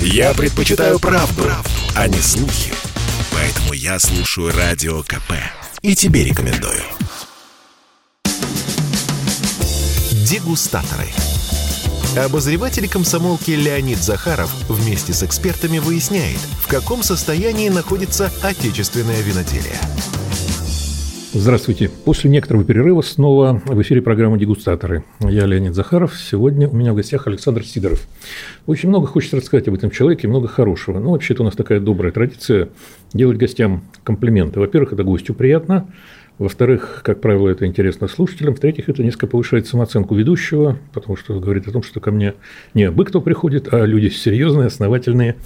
Я предпочитаю правду, правду, а не слухи. Поэтому я слушаю Радио КП. И тебе рекомендую. Дегустаторы. Обозреватель комсомолки Леонид Захаров вместе с экспертами выясняет, в каком состоянии находится отечественное виноделие. Здравствуйте. После некоторого перерыва снова в эфире программы «Дегустаторы». Я Леонид Захаров. Сегодня у меня в гостях Александр Сидоров. Очень много хочется рассказать об этом человеке, много хорошего. Ну, вообще-то у нас такая добрая традиция делать гостям комплименты. Во-первых, это гостю приятно. Во-вторых, как правило, это интересно слушателям. В-третьих, это несколько повышает самооценку ведущего, потому что говорит о том, что ко мне не абы кто приходит, а люди серьезные, основательные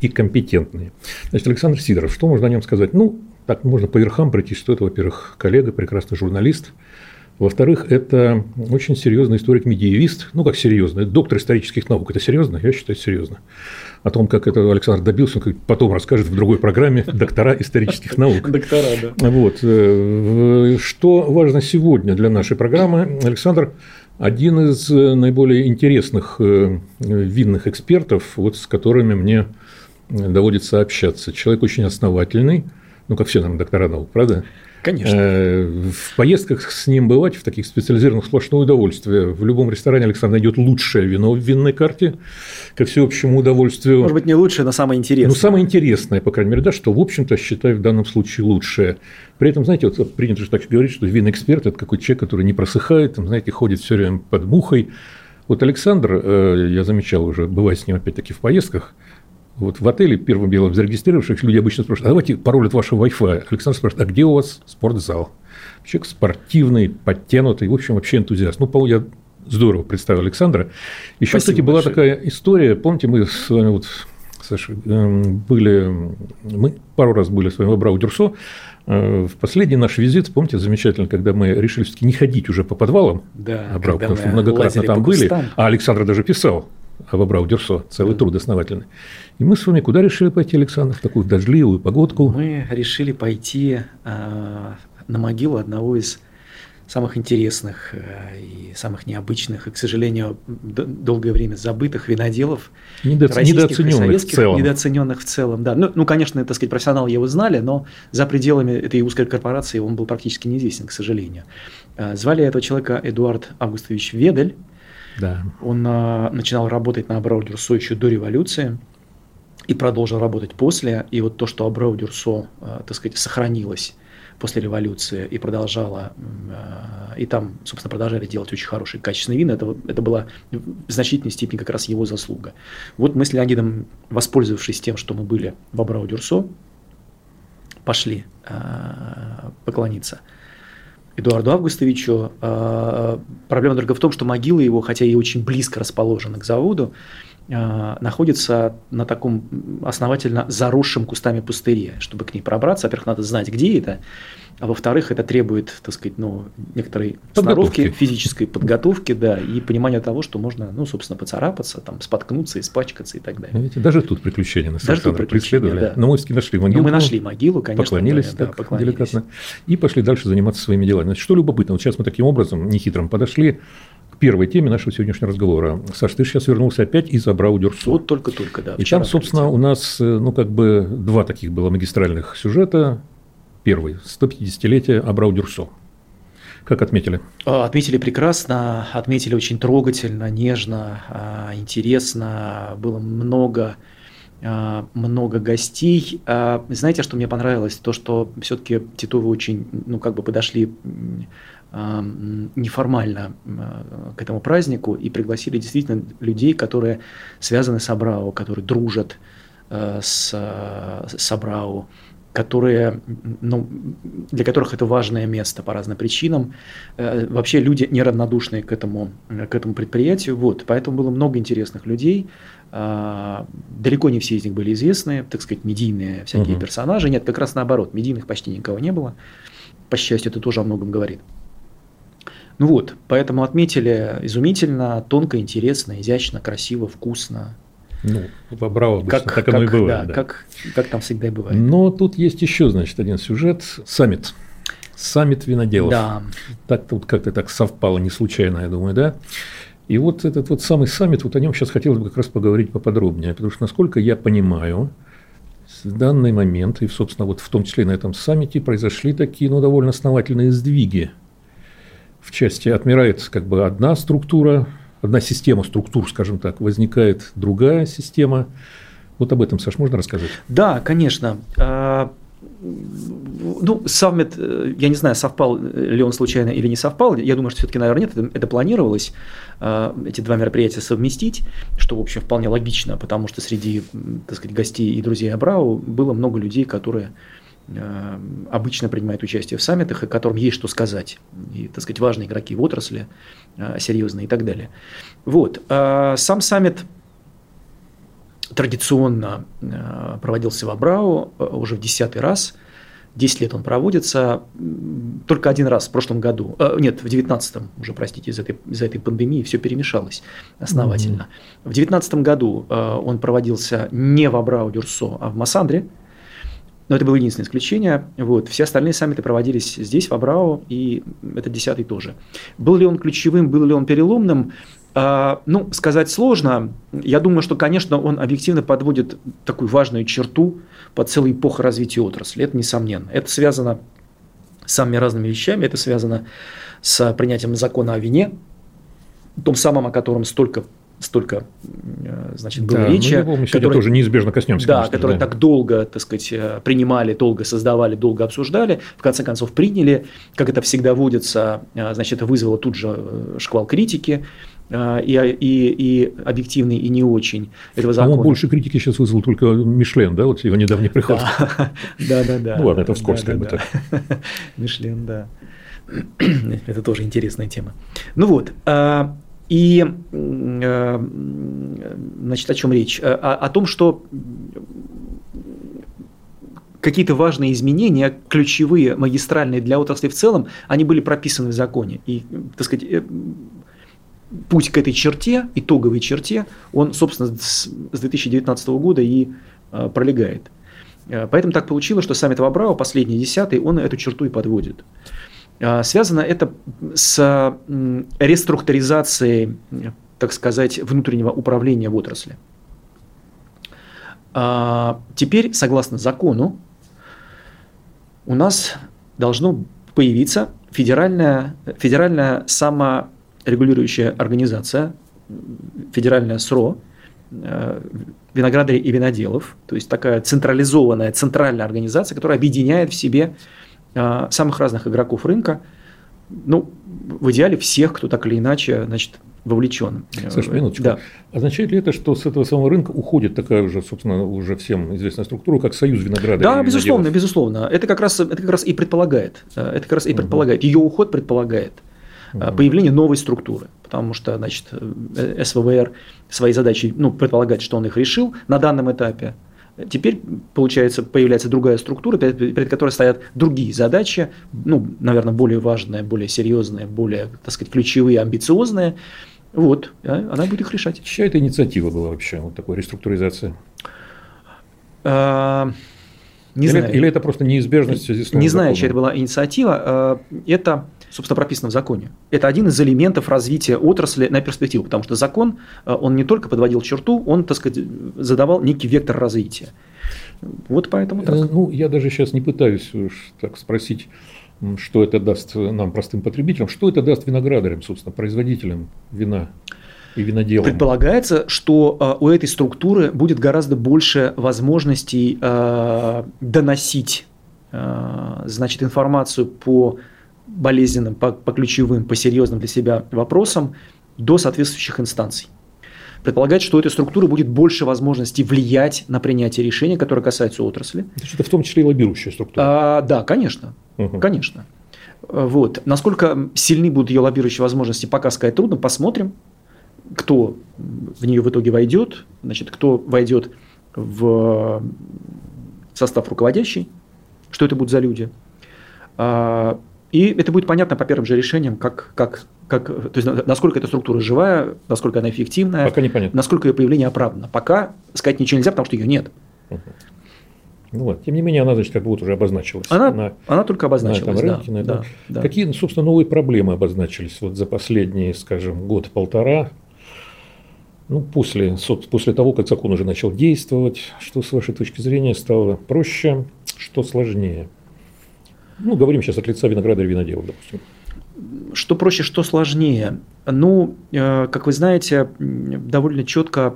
и компетентные. Значит, Александр Сидоров, что можно о нем сказать? Ну, так можно по верхам пройти, что это, во-первых, коллега, прекрасный журналист, во-вторых, это очень серьезный историк-медиевист. Ну, как серьезный, доктор исторических наук. Это серьезно? Я считаю, серьезно. О том, как это Александр добился, он потом расскажет в другой программе «Доктора исторических наук». Доктора, да. Вот. Э, что важно сегодня для нашей программы? Александр один из наиболее интересных э, винных экспертов, вот с которыми мне доводится общаться. Человек очень основательный, ну, как все, наверное, доктора наук, правда? Конечно. Э, в поездках с ним бывать, в таких специализированных, сплошное удовольствие. В любом ресторане Александр найдет лучшее вино в винной карте, ко всеобщему удовольствию. Может быть, не лучшее, но самое интересное. Ну, самое интересное, по крайней мере, да, что, в общем-то, считаю в данном случае лучшее. При этом, знаете, вот принято же так говорить, что винный эксперт – это какой человек, который не просыхает, там, знаете, ходит все время под мухой. Вот Александр, э, я замечал уже, бывает с ним опять-таки в поездках – вот в отеле первым делом зарегистрировавшихся люди обычно спрашивают, а давайте пароль от вашего Wi-Fi. Александр спрашивает, а где у вас спортзал? Человек спортивный, подтянутый, в общем, вообще энтузиаст. Ну, по я здорово представил Александра. Еще, Спасибо кстати, была большое. такая история, помните, мы с вами вот Саша, эм, были, мы пару раз были с вами в Абрау-Дюрсо, э, в последний наш визит, помните, замечательно, когда мы решили все-таки не ходить уже по подвалам, да, Абрау, потому что многократно там были, а Александр даже писал об Абрау-Дюрсо, целый труд основательный. И мы с вами куда решили пойти, Александр, в такую дождливую погодку? Мы решили пойти э, на могилу одного из самых интересных э, и самых необычных, и, к сожалению, долгое время забытых виноделов. Недооц... Недооцененных в целом. Недооцененных в целом, да. Ну, ну, конечно, так сказать, профессионалы его знали, но за пределами этой узкой корпорации он был практически неизвестен, к сожалению. Э, звали этого человека Эдуард Августович Ведель. Да. Он а, начинал работать на Абрау-Дюрсо еще до революции и продолжил работать после. И вот то, что Абрау Дюрсо, э, так сказать, сохранилось после революции и продолжала, э, и там, собственно, продолжали делать очень хорошие, качественные вина, это, это была в значительной степени как раз его заслуга. Вот мы с Леонидом, воспользовавшись тем, что мы были в Абрау Дюрсо, пошли э, поклониться Эдуарду Августовичу. Проблема только в том, что могила его, хотя и очень близко расположена к заводу, находится на таком основательно заросшем кустами пустыре. Чтобы к ней пробраться, во-первых, надо знать, где это, а во-вторых, это требует, так сказать, ну, некоторой сноровки, физической подготовки, да, и понимания того, что можно, ну, собственно, поцарапаться, там, споткнуться, испачкаться и так далее. Видите, даже тут приключения нас даже тут приключения, да. Но мы все нашли могилу. Ну, мы нашли могилу, конечно. Поклонились да, так поклонились. деликатно. И пошли дальше заниматься своими делами. Значит, что любопытно, вот сейчас мы таким образом, нехитрым, подошли первой теме нашего сегодняшнего разговора. Саш, ты сейчас вернулся опять из Абрау-Дюрсо. Вот только-только, да. И там, собственно, прилетел. у нас, э, ну, как бы два таких было магистральных сюжета. Первый – 150-летие Абрау-Дюрсо. Как отметили? А, отметили прекрасно, отметили очень трогательно, нежно, а, интересно. Было много а, много гостей. Знаете, что мне понравилось? То, что все-таки Титовы очень, ну, как бы подошли неформально к этому празднику и пригласили действительно людей, которые связаны с Абрау, которые дружат э, с, с Абрау, которые, ну, для которых это важное место по разным причинам. Э, вообще люди неравнодушные к этому, к этому предприятию. Вот, поэтому было много интересных людей. А, далеко не все из них были известны, так сказать, медийные всякие угу. персонажи. Нет, как раз наоборот, медийных почти никого не было. По счастью, это тоже о многом говорит. Ну вот, поэтому отметили изумительно, тонко, интересно, изящно, красиво, вкусно. Ну, в Абрау как, так как, оно и бывает. Да, да. Как, как там всегда и бывает. Но тут есть еще, значит, один сюжет. Саммит. Саммит виноделов. Да. Так тут как-то так совпало не случайно, я думаю, да? И вот этот вот самый саммит, вот о нем сейчас хотелось бы как раз поговорить поподробнее, потому что, насколько я понимаю, в данный момент, и, собственно, вот в том числе на этом саммите произошли такие, ну, довольно основательные сдвиги. В части отмирает как бы одна структура, одна система структур, скажем так, возникает другая система. Вот об этом, Саш, можно рассказать? Да, конечно. А, ну, саммит, э, я не знаю, совпал ли он случайно или не совпал. Я думаю, что все-таки, наверное, нет. Это, это планировалось, э, эти два мероприятия совместить, что, в общем, вполне логично, потому что среди, так сказать, гостей и друзей Абрау было много людей, которые э, обычно принимают участие в саммитах и которым есть что сказать. И, так сказать, важные игроки в отрасли, серьезные и так далее. Вот. Сам саммит традиционно э, проводился в Абрау э, уже в десятый раз. Десять лет он проводится. Только один раз в прошлом году, э, нет, в девятнадцатом уже, простите, из-за этой, из этой пандемии все перемешалось основательно. Mm-hmm. В девятнадцатом году он проводился не в Абрау-Дюрсо, а в Массандре. Но это было единственное исключение. Вот. Все остальные саммиты проводились здесь, в Абрау, и этот десятый тоже. Был ли он ключевым, был ли он переломным? А, ну, сказать сложно. Я думаю, что, конечно, он объективно подводит такую важную черту под целую эпоху развития отрасли. Это несомненно. Это связано с самыми разными вещами. Это связано с принятием закона о вине, том самом, о котором столько столько э, значит, было да, речи. Ну, мы который, тоже неизбежно коснемся. Да, конечно, которые да. так долго, так сказать, э, принимали, долго создавали, долго обсуждали, в конце концов приняли, как это всегда водится, э, значит, это вызвало тут же шквал критики, и, и, и объективный, и не очень этого закона. По-моему, больше критики сейчас вызвал только Мишлен, да, вот его недавний приход. Да, да, да. Ну ладно, это вскользь как бы так. Мишлен, да. Это тоже интересная тема. Ну вот, а, и, э, значит, о чем речь? О, о том, что какие-то важные изменения, ключевые, магистральные для отрасли в целом, они были прописаны в законе. И, так сказать, э, путь к этой черте, итоговой черте, он, собственно, с 2019 года и э, пролегает. Поэтому так получилось, что саммит Вабрау, последний десятый, он эту черту и подводит. А, связано это с реструктуризацией, так сказать, внутреннего управления в отрасли. А, теперь, согласно закону, у нас должно появиться федеральная, федеральная саморегулирующая организация, федеральная СРО, э, виноградарей и виноделов, то есть такая централизованная, центральная организация, которая объединяет в себе самых разных игроков рынка, ну, в идеале всех, кто так или иначе, значит, вовлечен. Слушай, минуточку. Да. Означает ли это, что с этого самого рынка уходит такая уже, собственно, уже всем известная структура, как Союз винограда? Да, безусловно, безусловно. Это как раз, это как раз и предполагает. Э, это как раз и предполагает. Угу. Ее уход предполагает угу. появление новой структуры. Потому что, значит, э, СВВР свои задачи, ну, предполагает, что он их решил на данном этапе. Теперь, получается, появляется другая структура, перед, которой стоят другие задачи, ну, наверное, более важные, более серьезные, более, так сказать, ключевые, амбициозные. Вот, она будет их решать. Чья это инициатива была вообще, вот такой реструктуризация? А, не или, знаю. Или это просто неизбежность в связи с Не знаю, чья это была инициатива. А, это собственно, прописано в законе. Это один из элементов развития отрасли на перспективу, потому что закон, э, он не только подводил черту, он, так сказать, задавал некий вектор развития. Вот поэтому так. Э, ну, я даже сейчас не пытаюсь так спросить, что это даст нам, простым потребителям, что это даст виноградарям, собственно, производителям вина и виноделам. Предполагается, что э, у этой структуры будет гораздо больше возможностей доносить значит, информацию по болезненным, по, по ключевым, по серьезным для себя вопросам до соответствующих инстанций. Предполагает, что у этой структуры будет больше возможностей влиять на принятие решений, которые касаются отрасли. То есть это в том числе и лоббирующая структура? А, да, конечно. Угу. Конечно. Вот. Насколько сильны будут ее лоббирующие возможности, пока сказать трудно. Посмотрим, кто в нее в итоге войдет, значит, кто войдет в состав руководящий, что это будут за люди. И это будет понятно по первым же решениям, как, как, как, то есть насколько эта структура живая, насколько она эффективная, Пока непонятно. насколько ее появление оправдано. Пока сказать ничего нельзя, потому что ее нет. Ну вот, тем не менее, она, значит, как бы вот уже обозначилась. Она, на, она только обозначилась, на этом рынке. Да, на этом. Да, да. Какие, собственно, новые проблемы обозначились вот за последние, скажем, год-полтора? Ну, после, после того, как закон уже начал действовать, что с вашей точки зрения стало проще, что сложнее? Ну, говорим сейчас от лица виноградаря и виноделов, допустим. Что проще, что сложнее? Ну, э, как вы знаете, довольно четко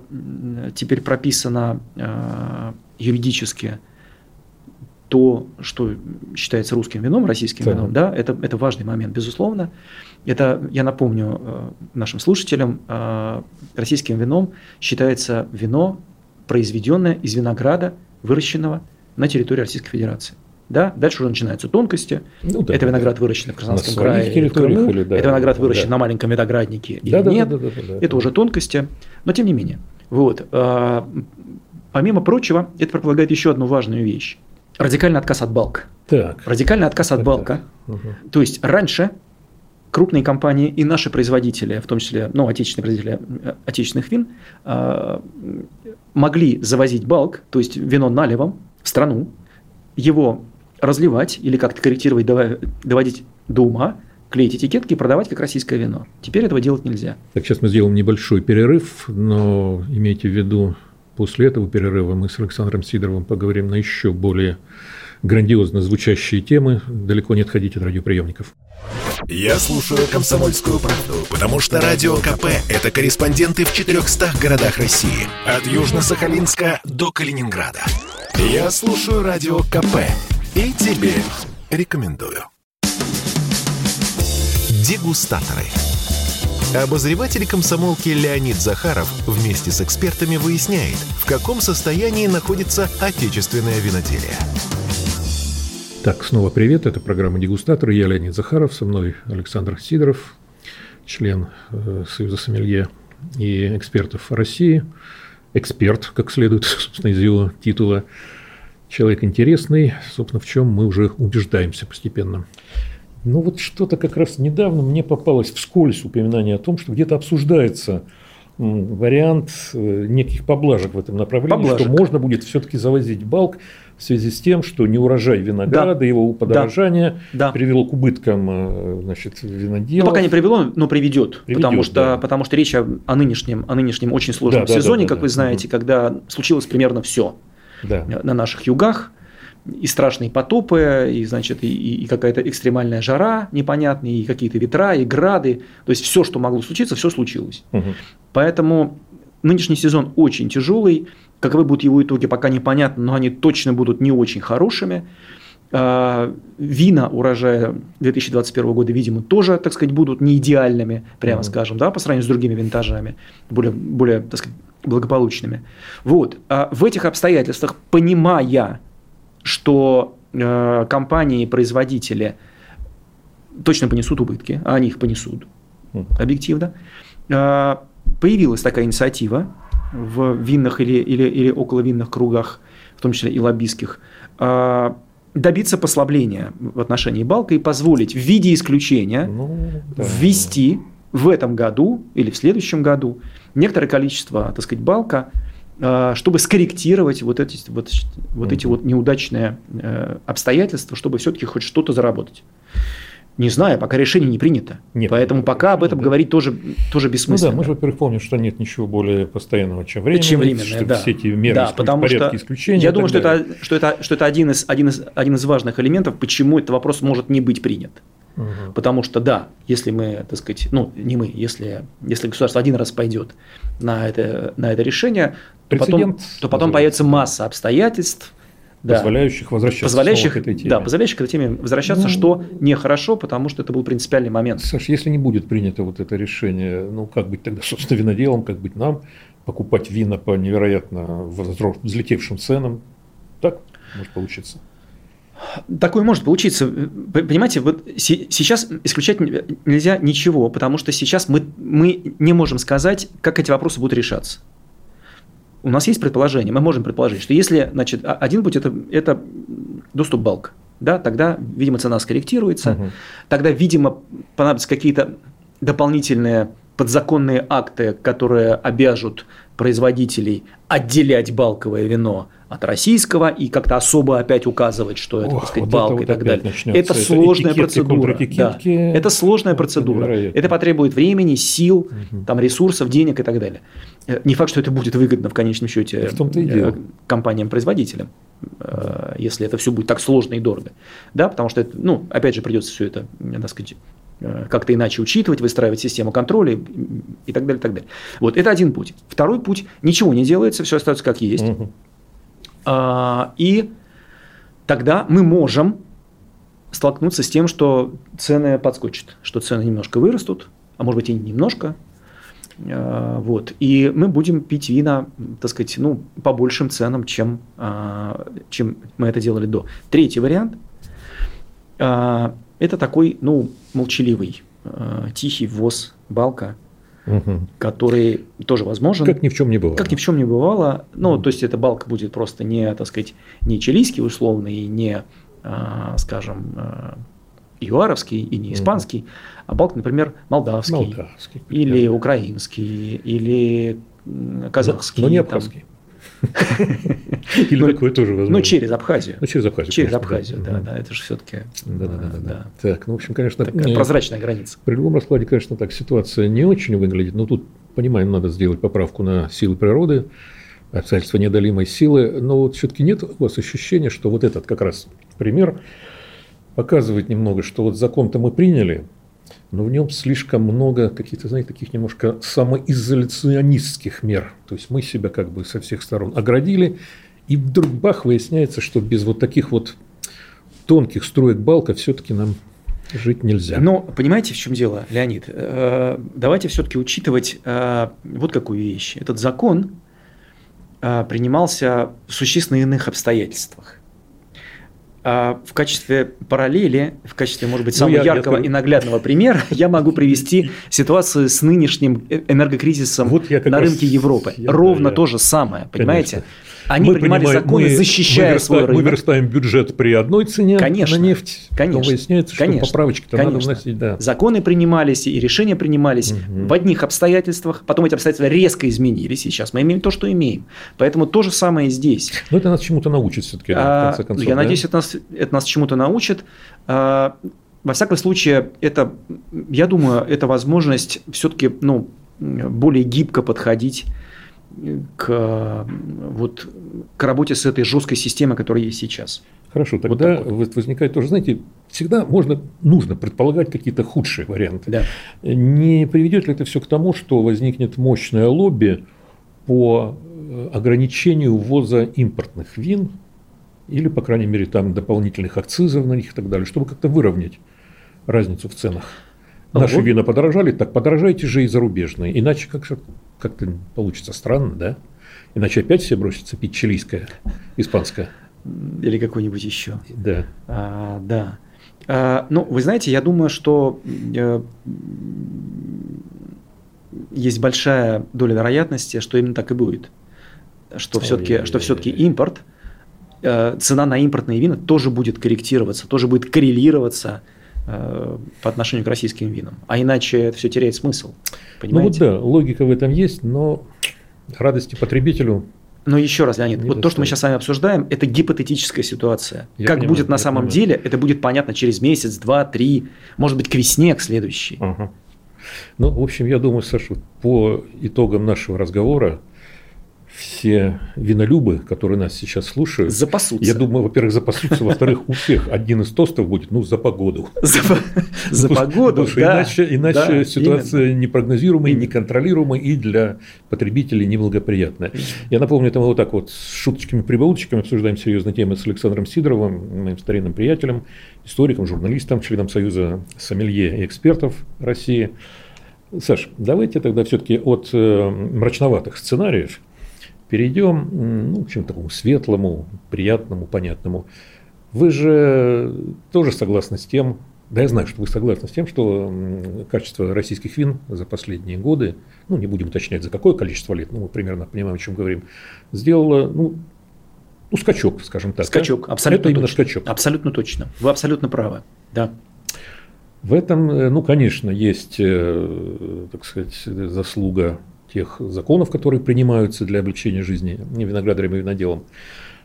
теперь прописано э, юридически то, что считается русским вином, российским да. вином, да, это, это важный момент, безусловно. Это, я напомню э, нашим слушателям, российским вином считается вино, произведенное из винограда, выращенного на территории Российской Федерации. Да? Дальше уже начинаются тонкости. Ну, да, это виноград выращен в Краснодарском крае, в Крыму. Или, да, это виноград выращен да. на маленьком винограднике или да, нет. Да, да, да, да, это да. уже тонкости. Но тем не менее. Вот. А, помимо прочего, это предполагает еще одну важную вещь. Радикальный отказ от балка. Так. Радикальный отказ от балка. Угу. То есть раньше крупные компании и наши производители, в том числе ну, отечественные производители э, отечественных вин, а, могли завозить балк, то есть вино налевом в страну, его разливать или как-то корректировать, доводить до ума, клеить этикетки и продавать как российское вино. Теперь этого делать нельзя. Так, сейчас мы сделаем небольшой перерыв, но имейте в виду, после этого перерыва мы с Александром Сидоровым поговорим на еще более грандиозно звучащие темы. Далеко не отходите от радиоприемников. Я слушаю «Комсомольскую правду», потому что «Радио КП» — это корреспонденты в 400 городах России. От Южно-Сахалинска до Калининграда. Я слушаю «Радио КП» и тебе рекомендую. Дегустаторы. Обозреватель комсомолки Леонид Захаров вместе с экспертами выясняет, в каком состоянии находится отечественное виноделие. Так, снова привет. Это программа «Дегустаторы». Я Леонид Захаров, со мной Александр Сидоров, член э, Союза Сомелье и экспертов России. Эксперт, как следует, собственно, из его титула. Человек интересный, собственно, в чем мы уже убеждаемся постепенно. Ну вот что-то как раз недавно мне попалось вскользь упоминание о том, что где-то обсуждается вариант э, неких поблажек в этом направлении, поблажек. что можно будет все-таки завозить балк в связи с тем, что неурожай винограда, да. его подорожание да. привело к убыткам э, значит, виноделов. Ну, пока не привело, но приведет, приведет потому, что, да. потому что речь о, о, нынешнем, о нынешнем очень сложном да, сезоне, да, да, как да, вы знаете, да. когда случилось примерно все да. на наших югах и страшные потопы, и, значит, и, и какая-то экстремальная жара непонятная, и какие-то ветра, и грады. То есть все, что могло случиться, все случилось. Угу. Поэтому нынешний сезон очень тяжелый. Каковы будут его итоги, пока непонятно, но они точно будут не очень хорошими. А, вина урожая 2021 года, видимо, тоже, так сказать, будут не идеальными, прямо mm скажем, да, по сравнению с другими винтажами, более, более так сказать, благополучными. Вот. А в этих обстоятельствах, понимая, что э, компании, производители точно понесут убытки, а они их понесут, объективно, э, появилась такая инициатива в винных или, или, или около винных кругах, в том числе и лоббистских, э, добиться послабления в отношении Балка и позволить в виде исключения ну, да. ввести в этом году или в следующем году некоторое количество, так сказать, Балка а, чтобы скорректировать вот эти вот, вот, эти вот неудачные э, обстоятельства, чтобы все-таки хоть что-то заработать. Не знаю, пока решение не принято. Нет, Поэтому пока об этом да. говорить тоже, тоже бессмысленно. Ну да, мы же, во-первых, помним, что нет ничего более постоянного, чем время. Чем временное, да. Все эти меры да, потому что исключения. Я думаю, что это, что, это, что это один из, один, из, один из важных элементов, почему этот вопрос может не быть принят. Угу. Потому что, да, если мы, так сказать, ну, не мы, если, если государство один раз пойдет на это, на это решение, то потом, то потом появится масса обстоятельств, позволяющих возвращаться позволяющих, к этой теме. Да, позволяющих к этой теме возвращаться, ну, что нехорошо, потому что это был принципиальный момент. Саша, если не будет принято вот это решение, ну как быть тогда, собственно, виноделом, как быть нам, покупать вина по невероятно взлетевшим ценам, так может получиться? Такое может получиться. Понимаете, вот сейчас исключать нельзя ничего, потому что сейчас мы, мы не можем сказать, как эти вопросы будут решаться. У нас есть предположение, мы можем предположить, что если значит, один путь это, это доступ балк, да, тогда, видимо, цена скорректируется, угу. тогда, видимо, понадобятся какие-то дополнительные подзаконные акты, которые обяжут производителей отделять балковое вино от российского и как-то особо опять указывать, что это, Ох, так сказать, вот балка и так далее. Это сложная это процедура. Да. Это сложная процедура. Это, это потребует времени, сил, угу. там, ресурсов, денег и так далее. Э, не факт, что это будет выгодно в конечном счете э, компаниям-производителям, э, если это все будет так сложно и дорого. Да, потому что, это, ну, опять же, придется все это, так сказать, как-то иначе учитывать, выстраивать систему контроля и так далее, и так далее. Вот это один путь. Второй путь – ничего не делается, все остается как есть. Угу. А, и тогда мы можем столкнуться с тем, что цены подскочат, что цены немножко вырастут, а может быть и немножко. А, вот. И мы будем пить вина, так сказать, ну, по большим ценам, чем, а, чем мы это делали до. Третий вариант – это такой, ну, молчаливый, тихий ввоз балка угу. который тоже возможен. Как ни в чем не бывало. Как ни в чем не бывало. Ну, угу. то есть эта балка будет просто не, так сказать, не чилийский условный, не, а, скажем, а, юаровский и не испанский, угу. а балк, например, молдавский, молдавский или украинский, или казахский. Но, но не абхазский. Или ну, такое тоже возможно. Ну, через Абхазию. Ну, через Абхазию. Через Абхазию, да, да, это же все-таки. Да, да, да, да. Так, ну, в общем, конечно. Такая прозрачная граница. При любом раскладе, конечно, так ситуация не очень выглядит, но тут, понимаем, надо сделать поправку на силы природы, обстоятельства неодолимой силы, но вот все-таки нет у вас ощущения, что вот этот как раз пример показывает немного, что вот закон-то мы приняли, но в нем слишком много каких-то, знаете, таких немножко самоизоляционистских мер. То есть мы себя как бы со всех сторон оградили, и вдруг бах, выясняется, что без вот таких вот тонких строек балка все-таки нам жить нельзя. Но понимаете, в чем дело, Леонид? Э, давайте все-таки учитывать э, вот какую вещь. Этот закон э, принимался в существенно иных обстоятельствах. А в качестве параллели, в качестве, может быть, ну, самого ну, я, яркого я... и наглядного примера я могу привести ситуацию с нынешним энергокризисом вот на рынке Европы. Я, Ровно да, то же самое, понимаете? Конечно. Они мы принимали законы, мы, защищая мы свой рынок. Мы верстаем бюджет при одной цене конечно, на нефть. Конечно. Выясняется, конечно, что поправочки-то надо вносить. Да. Законы принимались и решения принимались угу. в одних обстоятельствах, потом эти обстоятельства резко изменились, и сейчас мы имеем то, что имеем. Поэтому то же самое и здесь. Но это нас чему-то научит все-таки, а, в конце концов. Я да? надеюсь, это нас, это нас чему-то научит. А, во всяком случае, это, я думаю, это возможность все-таки ну, более гибко подходить к, вот, к работе с этой жесткой системой, которая есть сейчас. Хорошо, тогда вот возникает тоже, знаете, всегда можно, нужно предполагать какие-то худшие варианты. Да. Не приведет ли это все к тому, что возникнет мощное лобби по э, ограничению ввоза импортных вин или, по крайней мере, там дополнительных акцизов на них и так далее, чтобы как-то выровнять разницу в ценах? Наши вот. вина подорожали, так подорожайте же и зарубежные. Иначе как как-то получится странно, да? Иначе опять все бросятся пить чилийское, испанское. Или какое-нибудь еще. Да. А, да. А, ну, вы знаете, я думаю, что э, есть большая доля вероятности, что именно так и будет. Что все-таки, что все-таки импорт, э, цена на импортные вина тоже будет корректироваться, тоже будет коррелироваться по отношению к российским винам. А иначе это все теряет смысл. Понимаете? Ну вот да, логика в этом есть, но радости потребителю но еще раз, Леонид, вот то, что мы сейчас с вами обсуждаем, это гипотетическая ситуация. Я как понимаю, будет на самом понимаю. деле, это будет понятно через месяц, два, три, может быть, к весне, к следующей. Ага. Ну, в общем, я думаю, Саша, по итогам нашего разговора все винолюбы, которые нас сейчас слушают, запасутся. Я думаю, во-первых, запасутся, во-вторых, у всех один из тостов будет, ну, за погоду. За погоду, да. Иначе ситуация непрогнозируемая, неконтролируемая и для потребителей неблагоприятная. Я напомню, это мы вот так вот с шуточками-прибауточками обсуждаем серьезные темы с Александром Сидоровым, моим старинным приятелем, историком, журналистом, членом Союза сомелье и экспертов России. Саш, давайте тогда все-таки от э, мрачноватых сценариев – перейдем ну, к чему-то такому светлому, приятному, понятному. Вы же тоже согласны с тем, да я знаю, что вы согласны с тем, что качество российских вин за последние годы, ну не будем уточнять за какое количество лет, ну мы примерно понимаем, о чем говорим, сделало, ну, ну скачок, скажем так. Скачок, да? абсолютно Это именно точно. скачок. Абсолютно точно. Вы абсолютно правы, да. В этом, э, ну, конечно, есть, э, так сказать, заслуга тех законов, которые принимаются для облегчения жизни виноградарям и виноделам.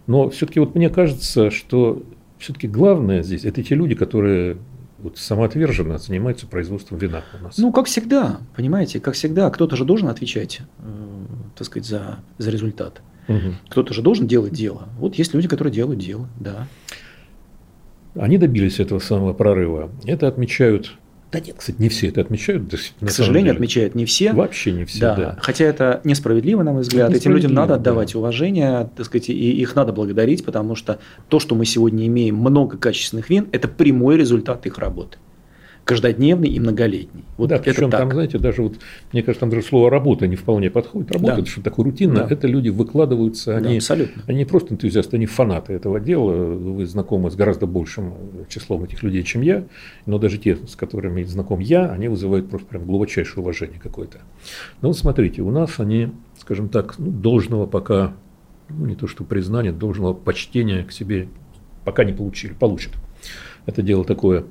Но все-таки вот мне кажется, что все-таки главное здесь это те люди, которые вот самоотверженно занимаются производством вина у нас. Ну, как всегда, понимаете, как всегда, кто-то же должен отвечать, э, так сказать, за, за результат. Угу. Кто-то же должен делать дело. Вот есть люди, которые делают дело, да. Они добились этого самого прорыва. Это отмечают да нет, кстати, не все это отмечают. К сожалению, деле. отмечают не все. Вообще не все, да. да. Хотя это несправедливо, на мой взгляд. Этим людям надо отдавать да. уважение, так сказать, и их надо благодарить, потому что то, что мы сегодня имеем много качественных вин, это прямой результат их работы каждодневный и многолетний. Вот да, причем так. там, знаете, даже вот, мне кажется, там даже слово работа не вполне подходит. Работа, да. это что такое рутинно, да. это люди выкладываются, они, да, абсолютно. они не просто энтузиасты, они фанаты этого дела. Вы знакомы с гораздо большим числом этих людей, чем я, но даже те, с которыми знаком я, они вызывают просто прям глубочайшее уважение какое-то. Но вот смотрите, у нас они, скажем так, ну, должного пока, ну, не то что признания, должного почтения к себе пока не получили, получат. Это дело такое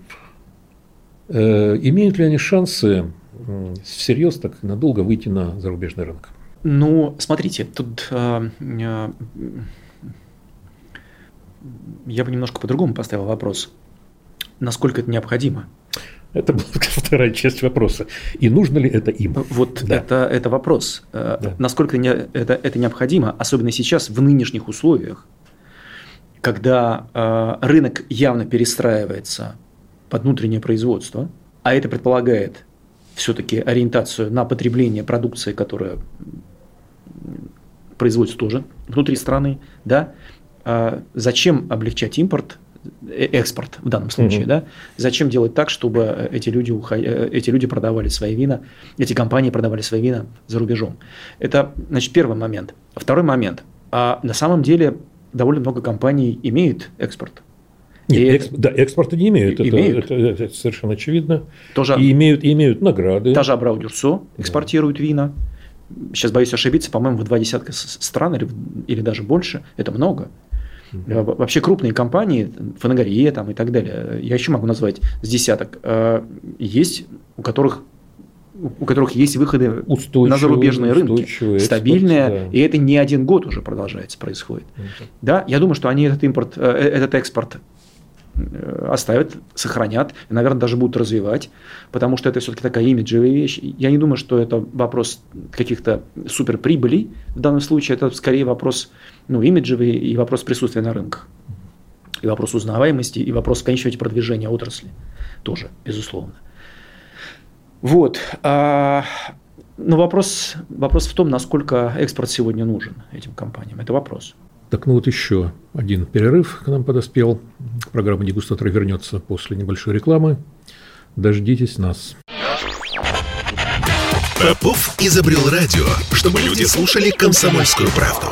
имеют ли они шансы всерьез так надолго выйти на зарубежный рынок? Ну, смотрите, тут э, э, я бы немножко по-другому поставил вопрос. Насколько это необходимо? Это была вторая часть вопроса. И нужно ли это им? Вот да. это, это вопрос. Да. Насколько это, это необходимо, особенно сейчас, в нынешних условиях, когда рынок явно перестраивается под внутреннее производство, а это предполагает все-таки ориентацию на потребление продукции, которая производится тоже внутри страны, да, а зачем облегчать импорт, э, экспорт в данном случае, угу. да? Зачем делать так, чтобы эти люди, э, эти люди продавали свои вина, эти компании продавали свои вина за рубежом? Это, значит, первый момент. Второй момент. А на самом деле довольно много компаний имеют экспорт. Нет, и экс, да, экспорта не имеют, имеют. Это, это, это совершенно очевидно. Тоже, и имеют, и имеют награды. Та же Абрау Дюрсо экспортирует да. вина. Сейчас боюсь ошибиться, по-моему, в два десятка стран или, или даже больше. Это много. Угу. Вообще крупные компании, Фанагория там и так далее, я еще могу назвать с десяток, э, есть, у которых у которых есть выходы на зарубежные рынки, экспорт, стабильные, да. и это не один год уже продолжается, происходит. Угу. Да, я думаю, что они этот импорт, этот экспорт Э, оставят, сохранят, и, наверное, даже будут развивать, потому что это все-таки такая имиджевая вещь. Я не думаю, что это вопрос каких-то суперприбылей в данном случае, это скорее вопрос ну, имиджевый и вопрос присутствия на рынках, и вопрос узнаваемости, и вопрос, в продвижения отрасли тоже, безусловно. Вот. А, но вопрос, вопрос в том, насколько экспорт сегодня нужен этим компаниям. Это вопрос. Так ну вот еще один перерыв к нам подоспел. Программа «Дегустатор» вернется после небольшой рекламы. Дождитесь нас. Попов изобрел радио, чтобы люди слушали комсомольскую правду.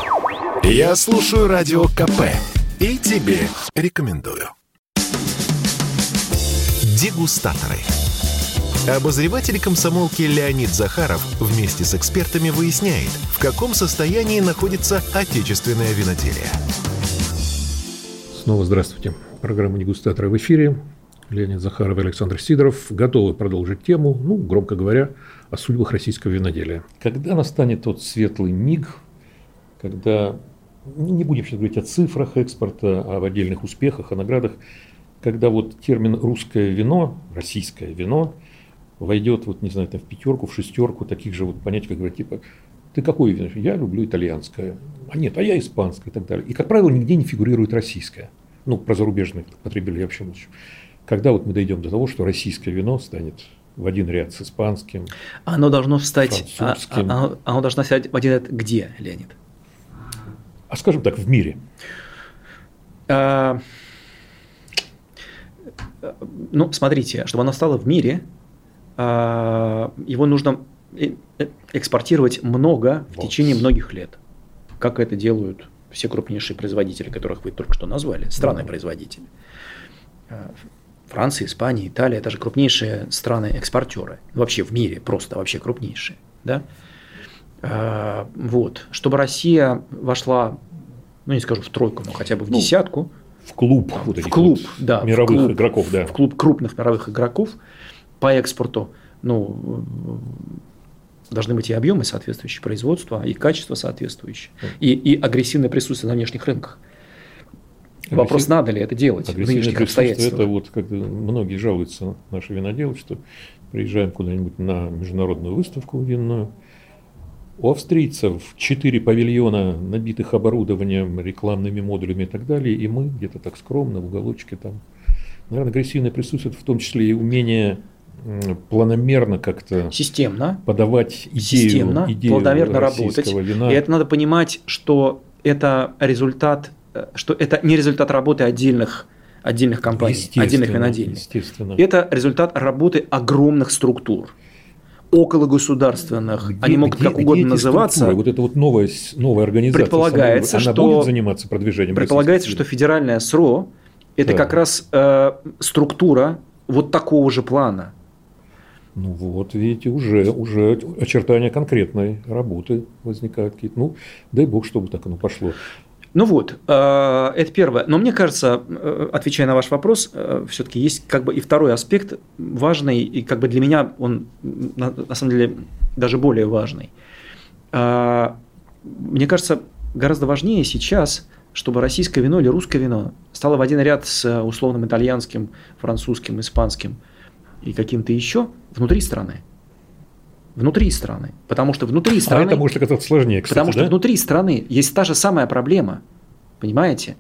Я слушаю радио КП и тебе рекомендую. Дегустаторы. Обозреватель комсомолки Леонид Захаров вместе с экспертами выясняет, в каком состоянии находится отечественное виноделие. Снова здравствуйте. Программа «Дегустаторы» в эфире. Леонид Захаров и Александр Сидоров готовы продолжить тему, ну, громко говоря, о судьбах российского виноделия. Когда настанет тот светлый миг, когда, ну, не будем сейчас говорить о цифрах экспорта, а об отдельных успехах, о наградах, когда вот термин «русское вино», «российское вино» войдет, вот, не знаю, там, в пятерку, в шестерку таких же вот понятий, как говорят, типа, ты какой вино? Я люблю итальянское. А нет, а я испанское и так далее. И, как правило, нигде не фигурирует российское. Ну, про зарубежные потребители я вообще молчу. Когда вот мы дойдем до того, что российское вино станет в один ряд с испанским, Оно должно встать, а, французским. А, оно, оно должно встать в один ряд где, Леонид? А скажем так, в мире. А, ну, смотрите, чтобы оно стало в мире, а, его нужно э, экспортировать много в течение многих лет, как это делают все крупнейшие производители, которых вы только что назвали, страны-производители. А, Франция, Испания, Италия – это же крупнейшие страны-экспортеры. Вообще в мире просто вообще крупнейшие. Да? А, вот. Чтобы Россия вошла, ну не скажу в тройку, но хотя бы в ну, десятку. В клуб. Вот в клуб, вот да. Мировых в клуб, игроков, да. В клуб крупных мировых игроков – по экспорту, ну, должны быть и объемы соответствующие производства, и качество соответствующее, и, и агрессивное присутствие на внешних рынках. Агрессив... Вопрос, надо ли это делать в нынешних обстоятельствах. Это вот, как многие жалуются, наши виноделы, что приезжаем куда-нибудь на международную выставку винную, у австрийцев четыре павильона, набитых оборудованием, рекламными модулями и так далее, и мы где-то так скромно в уголочке там. Наверное, агрессивное присутствует в том числе и умение планомерно как-то системно подавать идею, системно, идею планомерно работать. Вина. И это надо понимать, что это результат, э, что это не результат работы отдельных отдельных компаний, отдельных винодельных. Естественно. Это результат работы огромных структур около государственных, где, они могут где, как угодно называться. Вот это вот новая, новая организация. Предполагается, она что будет заниматься продвижением. Предполагается, что федеральная СРО это да. как раз э, структура вот такого же плана. Ну вот, видите, уже, уже очертания конкретной работы возникают какие-то. Ну, дай бог, чтобы так оно пошло. Ну вот, э, это первое. Но мне кажется, э, отвечая на ваш вопрос, э, все-таки есть как бы и второй аспект важный, и как бы для меня он на, на самом деле даже более важный. Мне кажется, гораздо важнее сейчас, чтобы российское вино или русское вино стало в один ряд с условным итальянским, французским, испанским и каким-то еще внутри страны внутри страны. Потому что внутри страны... А это может оказаться сложнее, кстати, Потому что да? внутри страны есть та же самая проблема. Понимаете?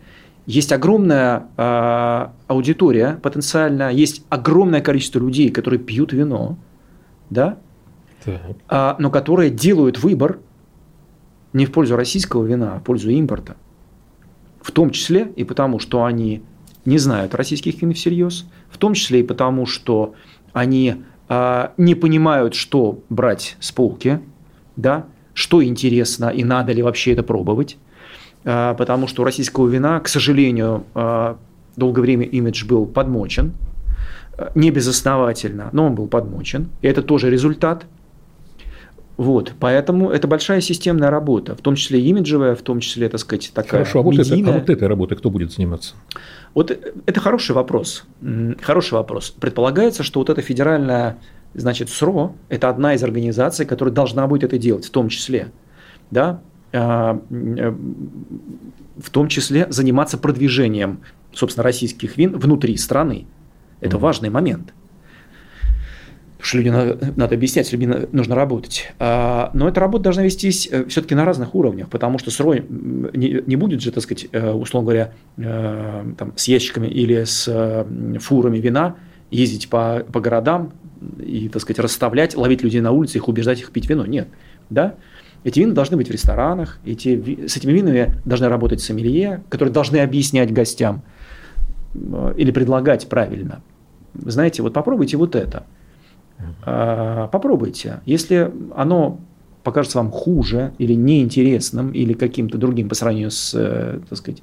Есть огромная э, аудитория потенциально, есть огромное количество людей, которые пьют вино, да? А, но которые делают выбор не в пользу российского вина, а в пользу импорта. В том числе и потому, что они не знают российских вин всерьез, в том числе и потому, что они а, не понимают, что брать с полки, да, что интересно и надо ли вообще это пробовать, а, потому что у российского вина, к сожалению, а, долгое время имидж был подмочен, не безосновательно, но он был подмочен, и это тоже результат. Вот, поэтому это большая системная работа, в том числе имиджевая, в том числе, так сказать, такая Хорошо, а вот, это, а вот этой работой кто будет заниматься? Вот это хороший вопрос. Хороший вопрос. Предполагается, что вот эта федеральная, значит, СРО – это одна из организаций, которая должна будет это делать, в том числе. Да? А, э, в том числе заниматься продвижением, собственно, российских вин внутри страны. Это mm-hmm. важный момент что людям надо, надо объяснять, с людьми нужно работать. А, но эта работа должна вестись э, все-таки на разных уровнях, потому что строй не, не будет же, так сказать, э, условно говоря, э, там, с ящиками или с фурами вина ездить по, по городам и, так сказать, расставлять, ловить людей на улице, их убеждать их пить вино. Нет. Да? Эти вина должны быть в ресторанах, эти, с этими винами должны работать сомелье, которые должны объяснять гостям или предлагать правильно. Знаете, вот попробуйте вот это – попробуйте. Если оно покажется вам хуже или неинтересным, или каким-то другим по сравнению с, э, так сказать,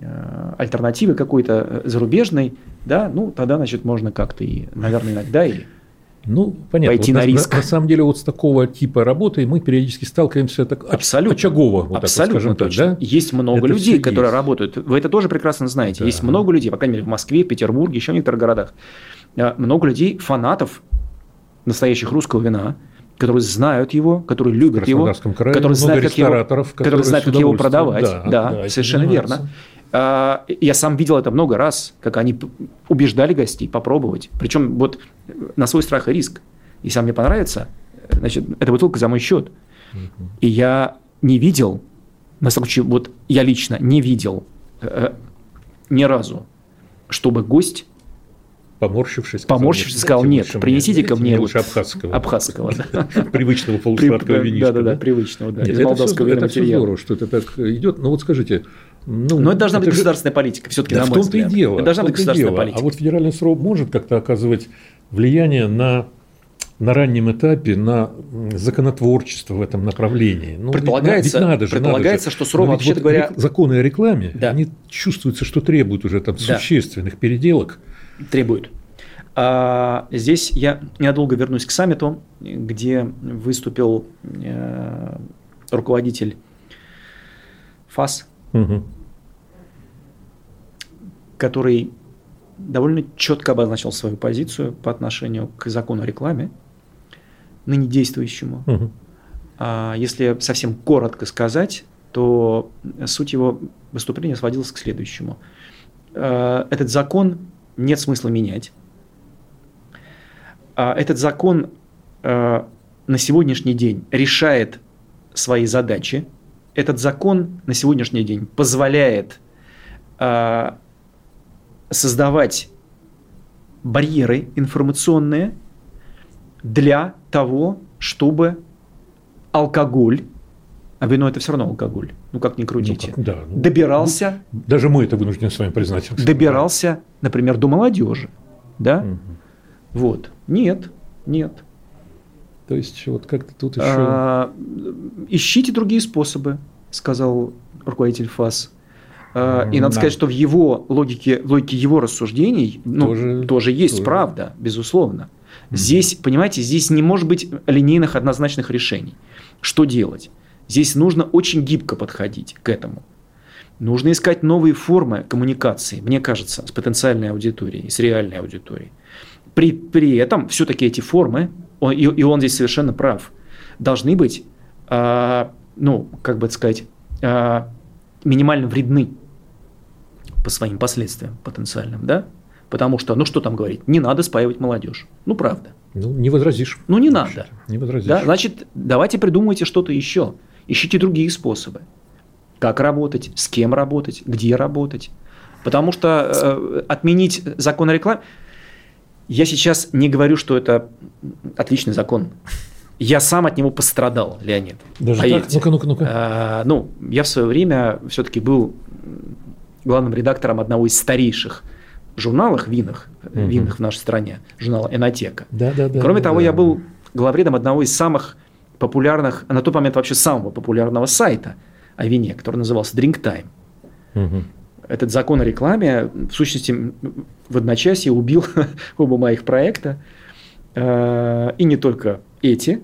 э, альтернативой какой-то э, зарубежной, да, ну, тогда, значит, можно как-то и, наверное, иногда и ну, понятно. Пойти вот на, риск. На, на самом деле, вот с такого типа работы мы периодически сталкиваемся так Абсолютно. очагово, вот Абсолютно так вот, точно. так, да? Есть много это людей, которые есть. работают. Вы это тоже прекрасно знаете. Да. Есть много людей, по крайней мере, в Москве, в Петербурге, еще в некоторых городах. Много людей, фанатов настоящих русского вина, которые знают его, которые любят его, которые знают, как его, которые знают, как его продавать. Да, да, да совершенно верно. А, я сам видел это много раз, как они убеждали гостей попробовать. Причем вот на свой страх и риск. Если мне понравится, значит, эта бутылка за мой счет. И я не видел, на деле, вот я лично не видел э, ни разу, чтобы гость Поморщившись, сказал, Поморщившись, сказал, нет, принесите ко мне лучше абхазского. Абхазского, да. Привычного полусладкого винишка. Да-да-да, привычного, да, из молдавского Это все здорово, что это так идет. Но вот скажите, ну, Но это должна быть государственная политика, все-таки, на мой в том-то и дело. Это должна быть государственная политика. А вот федеральный срок может как-то оказывать влияние на на раннем этапе на законотворчество в этом направлении. Ну, предполагается, ведь надо же, предполагается надо же. что СРО, вообще вот говоря... Законы о рекламе, да. они чувствуются, что требуют уже там да. существенных переделок требуют. А здесь я ненадолго вернусь к саммиту, где выступил э, руководитель ФАС, угу. который довольно четко обозначил свою позицию по отношению к закону о рекламе, ныне действующему. Угу. А если совсем коротко сказать, то суть его выступления сводилась к следующему. А, этот закон нет смысла менять. А, этот закон а, на сегодняшний день решает свои задачи. Этот закон на сегодняшний день позволяет создавать барьеры информационные для того, чтобы алкоголь, а вино это все равно алкоголь, ну как ни крутите, ну, как, да, ну, добирался... Ну, даже мы это вынуждены с вами признать. Добирался, например, до молодежи, да? Угу. Вот. Нет, нет. То есть вот как-то тут еще... А, ищите другие способы, сказал руководитель ФАС. А, и надо да. сказать, что в его логике, в логике его рассуждений ну, тоже, тоже есть тоже. правда, безусловно. Здесь, понимаете, здесь не может быть линейных однозначных решений. Что делать? Здесь нужно очень гибко подходить к этому. Нужно искать новые формы коммуникации, мне кажется, с потенциальной аудиторией, с реальной аудиторией. При, при этом все-таки эти формы, он, и, и он здесь совершенно прав, должны быть, э, ну, как бы сказать, э, минимально вредны по своим последствиям потенциальным, да? Потому что, ну что там говорить, не надо спаивать молодежь. Ну, правда. Ну, не возразишь. Ну, не надо. Не возразишь. Да? Значит, давайте придумайте что-то еще. Ищите другие способы. Как работать, с кем работать, где работать. Потому что э, отменить закон о рекламе... Я сейчас не говорю, что это отличный закон. Я сам от него пострадал, Леонид. Даже поверьте. так? Ну-ка, ну-ка, ну-ка. А, ну, я в свое время все-таки был главным редактором одного из старейших журналах винных, угу. винных в нашей стране, журнала «Энотека». Да, да, да, Кроме да, того, да. я был главредом одного из самых популярных, на тот момент вообще самого популярного сайта о вине, который назывался Drink Time. Угу. Этот закон о рекламе, в сущности, в одночасье убил оба моих проекта. Э, и не только эти.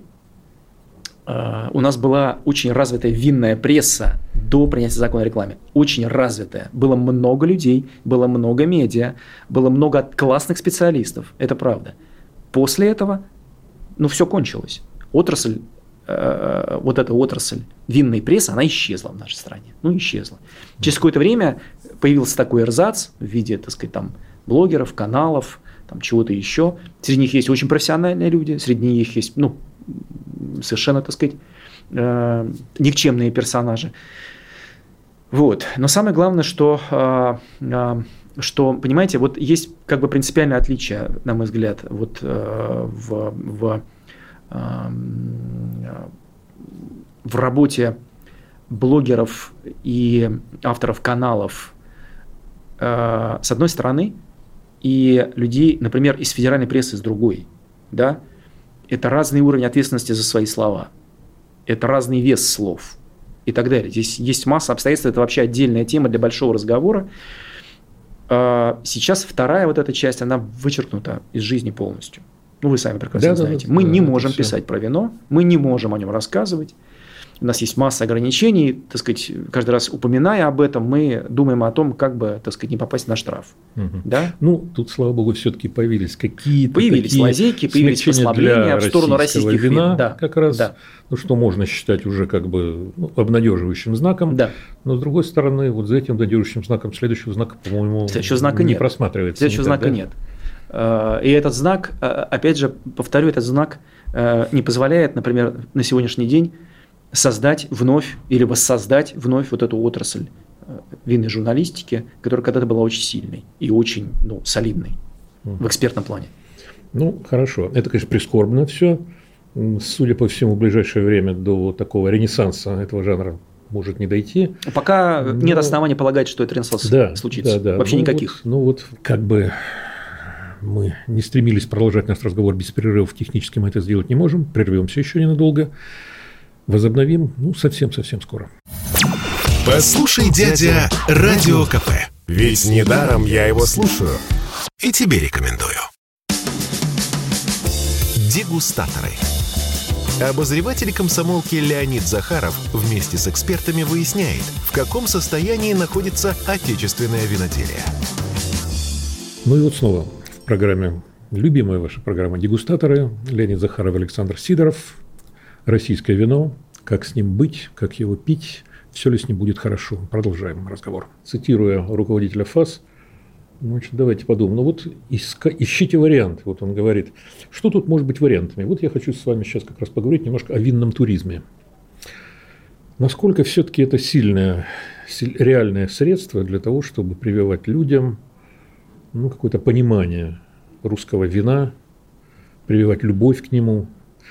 Э, у нас была очень развитая винная пресса до принятия закона о рекламе. Очень развитая. Было много людей, было много медиа, было много классных специалистов. Это правда. После этого, ну, все кончилось. Отрасль, э, вот эта отрасль винной прессы, она исчезла в нашей стране. Ну, исчезла. Через какое-то время появился такой эрзац в виде, так сказать, там, блогеров, каналов, там, чего-то еще. Среди них есть очень профессиональные люди, среди них есть, ну, совершенно, так сказать, э, никчемные персонажи. Вот. Но самое главное, что, а, а, что, понимаете, вот есть как бы принципиальное отличие, на мой взгляд, вот э, в, в, в работе блогеров и авторов каналов э, с одной стороны, и людей, например, из федеральной прессы с другой. Да? Это разный уровень ответственности за свои слова. Это разный вес слов и так далее. Здесь есть масса обстоятельств, это вообще отдельная тема для большого разговора. А, сейчас вторая вот эта часть, она вычеркнута из жизни полностью. Ну, вы сами прекрасно да, знаете. Да, мы да, не можем писать про вино, мы не можем о нем рассказывать, у нас есть масса ограничений, так сказать, каждый раз упоминая об этом, мы думаем о том, как бы, так сказать, не попасть на штраф. Угу. Да? Ну, тут, слава богу, все-таки появились какие-то Появились такие лазейки, появились послабления в сторону российских вина, вин. Да. как раз, да. ну, что можно считать уже как бы ну, обнадеживающим знаком. Да. Но, с другой стороны, вот за этим обнадеживающим знаком следующего знака, по-моему, следующего знака не нет. просматривается. Следующего знака да? нет. Э, и этот знак, э, опять же, повторю, этот знак э, не позволяет, например, на сегодняшний день создать вновь или воссоздать вновь вот эту отрасль винной журналистики, которая когда-то была очень сильной и очень ну, солидной в экспертном плане. Ну, хорошо. Это, конечно, прискорбно все. Судя по всему, в ближайшее время до такого ренессанса этого жанра может не дойти. Пока Но... нет оснований полагать, что это ренессанс да, случится. Да, да. Вообще ну, никаких. Вот, ну вот как бы мы не стремились продолжать наш разговор без перерывов, технически мы это сделать не можем. Прервемся еще ненадолго. Возобновим, ну, совсем-совсем скоро. Послушай, дядя, Радио КП. Ведь недаром я его слушаю. И тебе рекомендую. Дегустаторы. Обозреватель комсомолки Леонид Захаров вместе с экспертами выясняет, в каком состоянии находится отечественное виноделие. Ну и вот снова программе Любимая ваша программа «Дегустаторы». Леонид Захаров, Александр Сидоров. Российское вино. Как с ним быть, как его пить, все ли с ним будет хорошо. Продолжаем разговор. Цитируя руководителя ФАС, Значит, давайте подумаем. Ну вот иска, ищите варианты. Вот он говорит, что тут может быть вариантами. Вот я хочу с вами сейчас как раз поговорить немножко о винном туризме. Насколько все-таки это сильное, реальное средство для того, чтобы прививать людям ну, какое-то понимание русского вина, прививать любовь к нему.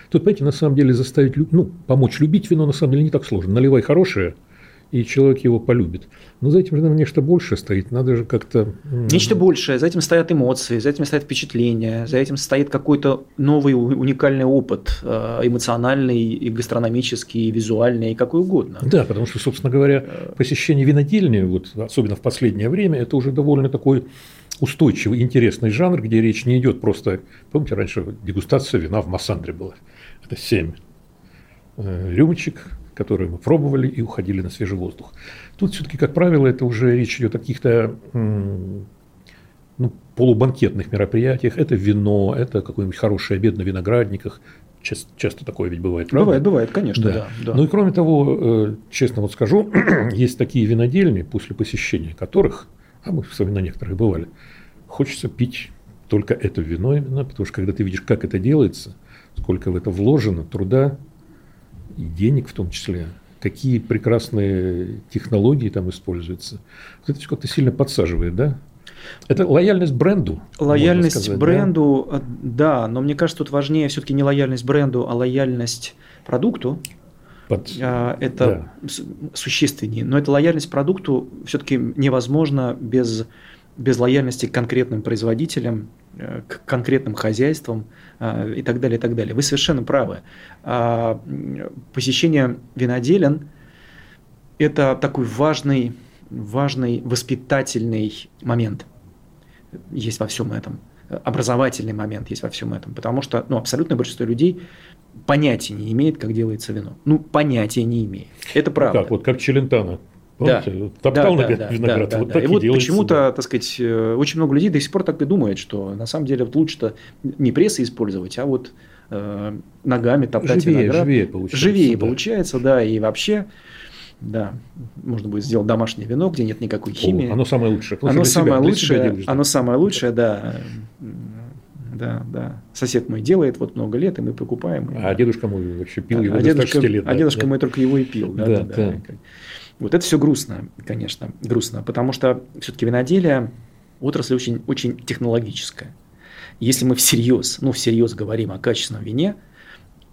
Тут, понимаете, на самом деле заставить, ну, помочь любить вино на самом деле не так сложно. Наливай хорошее – и человек его полюбит. Но за этим же, наверное, нечто большее стоит. Надо же как-то... Нечто большее. За этим стоят эмоции, за этим стоят впечатления, за этим стоит какой-то новый уникальный опыт, э, эмоциональный, и гастрономический, и визуальный, и какой угодно. Да, потому что, собственно говоря, посещение винодельни, вот, особенно в последнее время, это уже довольно такой устойчивый, интересный жанр, где речь не идет просто... Помните, раньше дегустация вина в Массандре была? Это семь э, рюмочек, которые мы пробовали и уходили на свежий воздух. Тут все-таки, как правило, это уже речь идет о каких-то ну, полубанкетных мероприятиях. Это вино, это какой-нибудь хороший обед на виноградниках. Часто, часто такое ведь бывает, правда? Бывает, бывает, конечно, да. да, да. Ну и кроме того, э, честно вот скажу, есть такие винодельни, после посещения которых, а мы на некоторых бывали, хочется пить только это вино именно, потому что когда ты видишь, как это делается, сколько в это вложено труда, и денег в том числе, какие прекрасные технологии там используются. Вот это все как-то сильно подсаживает, да? Это лояльность бренду. Лояльность сказать, бренду, да? да, но мне кажется, тут важнее все-таки не лояльность бренду, а лояльность продукту. Под... А, это да. существеннее. Но эта лояльность продукту все-таки невозможно без, без лояльности к конкретным производителям, э, к конкретным хозяйствам, а, и так далее, и так далее. Вы совершенно правы. А, посещение виноделен – это такой важный, важный воспитательный момент есть во всем этом. Образовательный момент есть во всем этом. Потому что ну, абсолютное большинство людей понятия не имеет, как делается вино. Ну, понятия не имеет. Это правда. Как, вот как Челентано. Помните? Да, Топтал да, на да, виноград. Да, да, вот да. Так и, и вот почему-то, да. так сказать, э, очень много людей до сих пор так и думают, что на самом деле вот лучше-то не прессы использовать, а вот э, ногами топтать живее, виноград. Живее получается. Живее да. получается, да, и вообще да, можно будет сделать домашнее вино, где нет никакой химии. О, оно самое лучшее. Оно самое себя, лучшее, делаешь, оно самое лучшее, да. Да, да. Сосед мой делает вот много лет, и мы покупаем. А дедушка мой вообще пил а, его а дедушка, лет. А дедушка да. мой только его и пил. Да, да, да. да. да. Вот это все грустно, конечно, грустно, потому что все-таки виноделие отрасль очень, очень технологическая. Если мы всерьез, ну, всерьез говорим о качественном вине,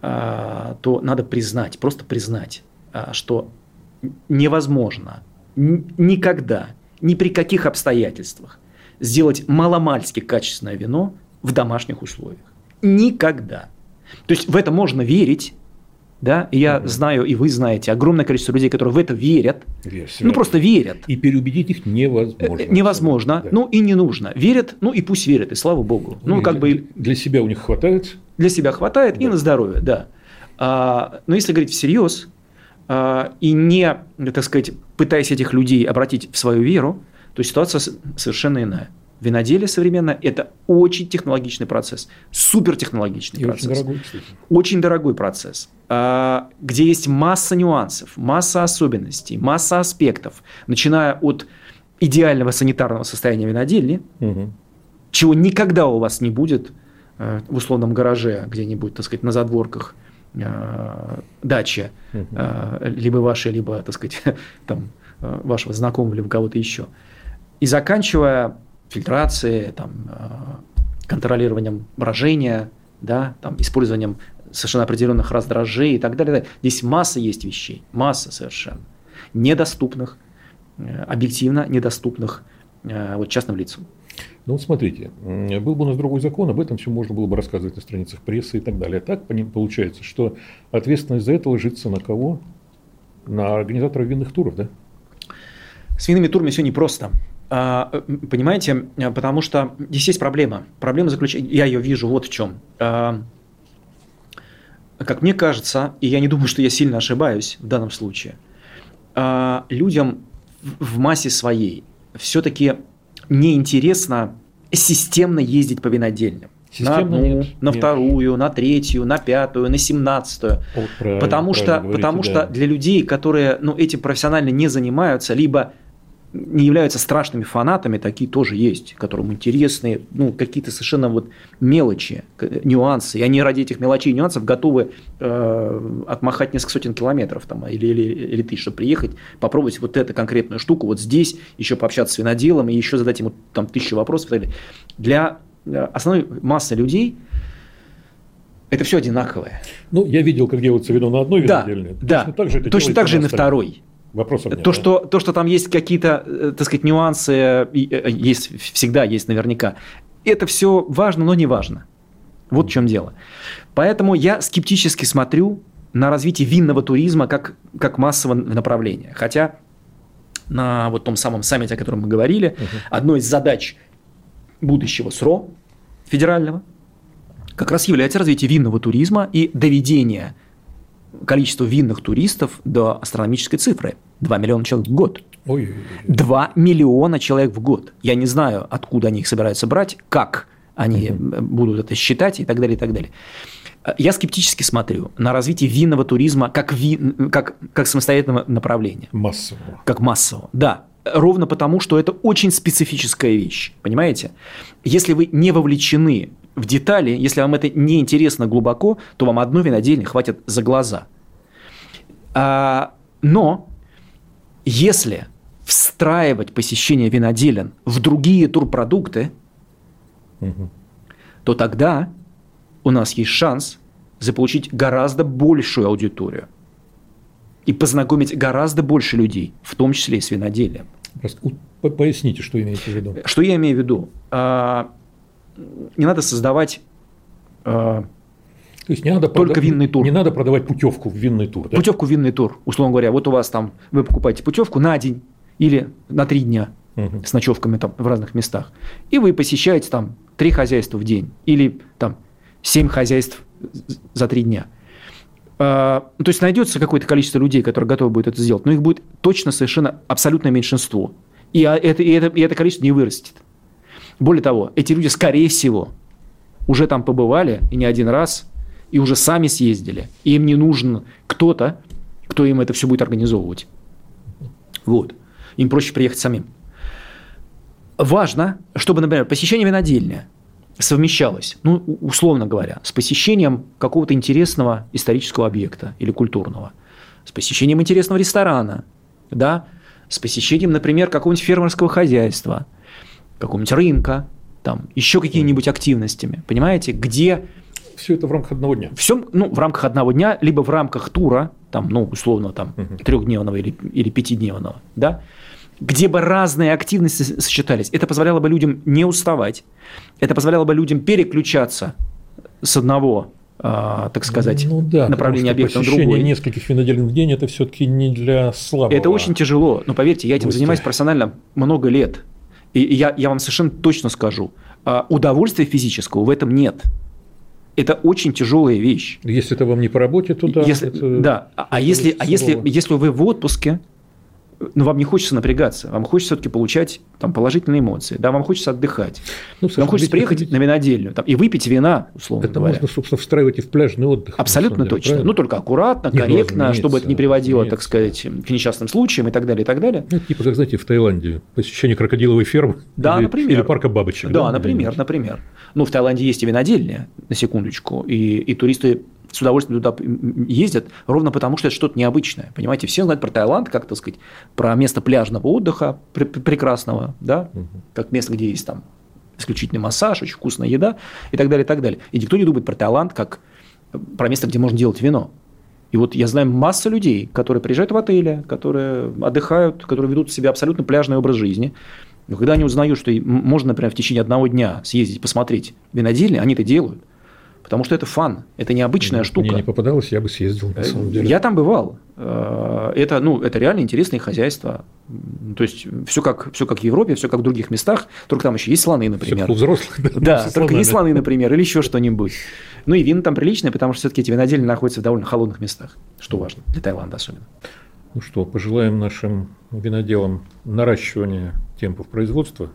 а, то надо признать, просто признать, а, что невозможно никогда, ни при каких обстоятельствах сделать маломальски качественное вино в домашних условиях. Никогда. То есть в это можно верить, да, и я угу. знаю, и вы знаете, огромное количество людей, которые в это верят. Верь, ну, просто верят. И переубедить их невозможно. Э, невозможно, да. ну и не нужно. Верят, ну и пусть верят, и слава богу. Ну, и как бы... Для себя у них хватает? Для себя хватает да. и на здоровье, да. А, но если говорить всерьез, а, и не, так сказать, пытаясь этих людей обратить в свою веру, то ситуация совершенно иная. Виноделие современное – это очень технологичный процесс, супертехнологичный и процесс. Очень дорогой, кстати. Очень дорогой процесс, а, где есть масса нюансов, масса особенностей, масса аспектов, начиная от идеального санитарного состояния винодельни, угу. чего никогда у вас не будет э, в условном гараже где-нибудь, так сказать, на задворках э, дачи, угу. либо вашей, либо, так сказать, там, вашего знакомого, либо кого-то еще. И заканчивая фильтрации, там, э, контролированием брожения, да, там, использованием совершенно определенных раздражей и так далее. Здесь масса есть вещей, масса совершенно, недоступных, э, объективно недоступных э, вот, частным лицам. Ну вот смотрите, был бы у нас другой закон, об этом все можно было бы рассказывать на страницах прессы и так далее. А так получается, что ответственность за это ложится на кого? На организатора винных туров, да? С винными турами все непросто. А, понимаете, потому что здесь есть проблема. Проблема заключается, я ее вижу вот в чем. А, как мне кажется, и я не думаю, что я сильно ошибаюсь в данном случае, а, людям в массе своей все-таки неинтересно системно ездить по винодельням. Системно на одну, нет, на нет. вторую, на третью, на пятую, на семнадцатую. Вот потому что, говорите, потому да. что для людей, которые ну, этим профессионально не занимаются, либо не являются страшными фанатами, такие тоже есть, которым интересны ну, какие-то совершенно вот мелочи, нюансы. И они ради этих мелочей и нюансов готовы э, отмахать несколько сотен километров там, или, или, или тысяч, чтобы приехать, попробовать вот эту конкретную штуку вот здесь, еще пообщаться с виноделом и еще задать ему там тысячу вопросов. Для э, основной массы людей это все одинаковое. Ну, я видел, как делается вино на одной винодельне. Да, точно да. так же, это точно так же и на второй. Вопросов нет. То, да? что, то, что там есть какие-то, э, так сказать, нюансы, э, есть, всегда есть наверняка. Это все важно, но не важно. Вот в чем дело. Поэтому я скептически смотрю на развитие винного туризма как, как массового направления. Хотя на вот том самом саммите, о котором мы говорили, угу. одной из задач будущего СРО федерального как раз является развитие винного туризма и доведение количество винных туристов до астрономической цифры. 2 миллиона человек в год. Ой. 2 миллиона человек в год. Я не знаю, откуда они их собираются брать, как они угу. будут это считать и так далее, и так далее. Я скептически смотрю на развитие винного туризма как, ви... как, как самостоятельного направления. Массового. Как массового, да. Ровно потому, что это очень специфическая вещь, понимаете? Если вы не вовлечены в детали, если вам это не интересно глубоко, то вам одной винодельни хватит за глаза. А, но если встраивать посещение виноделен в другие турпродукты, угу. то тогда у нас есть шанс заполучить гораздо большую аудиторию и познакомить гораздо больше людей, в том числе и с виноделием. Поясните, что имеете в виду. Что я имею в виду? Не надо создавать э, то есть не надо только продав... винный тур. Не надо продавать путевку в винный тур. Да? Путевку в винный тур. Условно говоря, вот у вас там вы покупаете путевку на день или на три дня угу. с ночевками там в разных местах. И вы посещаете там три хозяйства в день или там семь хозяйств за три дня. А, то есть найдется какое-то количество людей, которые готовы будут это сделать, но их будет точно совершенно абсолютное меньшинство. И а, это, и это, и это количество не вырастет. Более того, эти люди, скорее всего, уже там побывали и не один раз, и уже сами съездили. И им не нужен кто-то, кто им это все будет организовывать. Вот. Им проще приехать самим. Важно, чтобы, например, посещение винодельни совмещалось, ну, условно говоря, с посещением какого-то интересного исторического объекта или культурного, с посещением интересного ресторана, да, с посещением, например, какого-нибудь фермерского хозяйства – какого-нибудь рынка, там, еще какими-нибудь активностями, понимаете, где... Все это в рамках одного дня. Все, ну, в рамках одного дня, либо в рамках тура, там, ну, условно, там, угу. трехдневного или, или пятидневного, да, где бы разные активности сочетались. Это позволяло бы людям не уставать, это позволяло бы людям переключаться с одного а, так сказать, ну, да, направление объекта на другое. нескольких винодельных день – это все-таки не для слабого. Это очень тяжело, но поверьте, я этим гостя. занимаюсь профессионально много лет. И я, я вам совершенно точно скажу, а, удовольствия физического в этом нет. Это очень тяжелая вещь. Если это вам не по работе, то да. Если, это, да. А, а если, а если, если вы в отпуске, ну, вам не хочется напрягаться, вам хочется все-таки получать там, положительные эмоции, да, вам хочется отдыхать. Ну, Саша, вам хочется приехать ходить... на винодельню там, и выпить вина, условно это говоря. можно, собственно, встраивать и в пляжный отдых. Абсолютно деле, точно. Правильно? Ну, только аккуратно, корректно, нет, чтобы это не приводило, так сказать, к несчастным случаям и так далее, и так далее. Ну, типа, как, знаете, в Таиланде посещение крокодиловой фермы да, или, например. или парка бабочек. Да, да например, например. Ну, в Таиланде есть и винодельня, на секундочку, и, и туристы с удовольствием туда ездят, ровно потому, что это что-то необычное. Понимаете, все знают про Таиланд, как, так сказать, про место пляжного отдыха пр- прекрасного, да, угу. как место, где есть там исключительный массаж, очень вкусная еда и так далее, и так далее. И никто не думает про Таиланд как про место, где можно делать вино. И вот я знаю массу людей, которые приезжают в отели, которые отдыхают, которые ведут себя абсолютно пляжный образ жизни. Но когда они узнают, что можно, например, в течение одного дня съездить, посмотреть винодельни, они это делают. Потому что это фан, это необычная штука. Мне не попадалось, я бы съездил, на самом деле. Я там бывал. Э, это, ну, это реально интересные хозяйства. То есть, все как, все как в Европе, все как в других местах, только там еще есть слоны, например. Все у взрослых, да. Да, только слонами. есть слоны, например, или еще что-нибудь. Ну и вина там приличные, потому что все-таки эти винодельни находятся в довольно холодных местах, что важно, для Таиланда особенно. Ну что, пожелаем нашим виноделам наращивания темпов производства,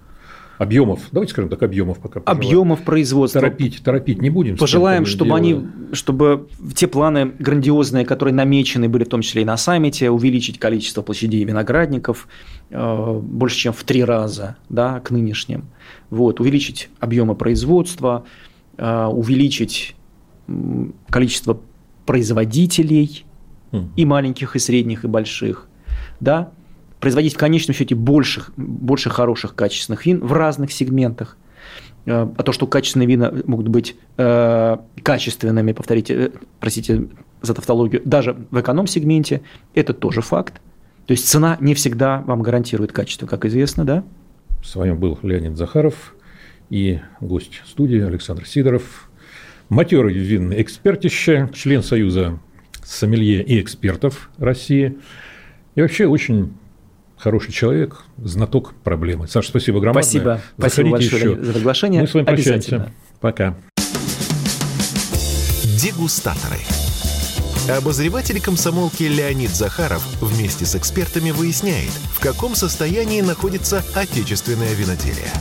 объемов, давайте скажем так, объемов пока. Пожелаем. Объемов производства. Торопить, торопить не будем. Пожелаем, чтобы дело. они, чтобы те планы грандиозные, которые намечены были в том числе и на саммите, увеличить количество площадей виноградников э, больше, чем в три раза, да, к нынешним, вот, увеличить объемы производства, э, увеличить количество производителей mm. и маленьких, и средних, и больших, да, производить в конечном счете больше, больше хороших качественных вин в разных сегментах. Э, а то, что качественные вина могут быть э, качественными, повторите, э, простите за тавтологию, даже в эконом-сегменте, это тоже факт. То есть цена не всегда вам гарантирует качество, как известно, да? С вами был Леонид Захаров и гость студии Александр Сидоров, матерый винный экспертище, член Союза сомелье и экспертов России. И вообще очень хороший человек, знаток проблемы. Саша, спасибо громадное. Спасибо. Заходите спасибо большое еще. за приглашение. Мы с вами прощаемся. Пока. Дегустаторы. Обозреватель комсомолки Леонид Захаров вместе с экспертами выясняет, в каком состоянии находится отечественное виноделие.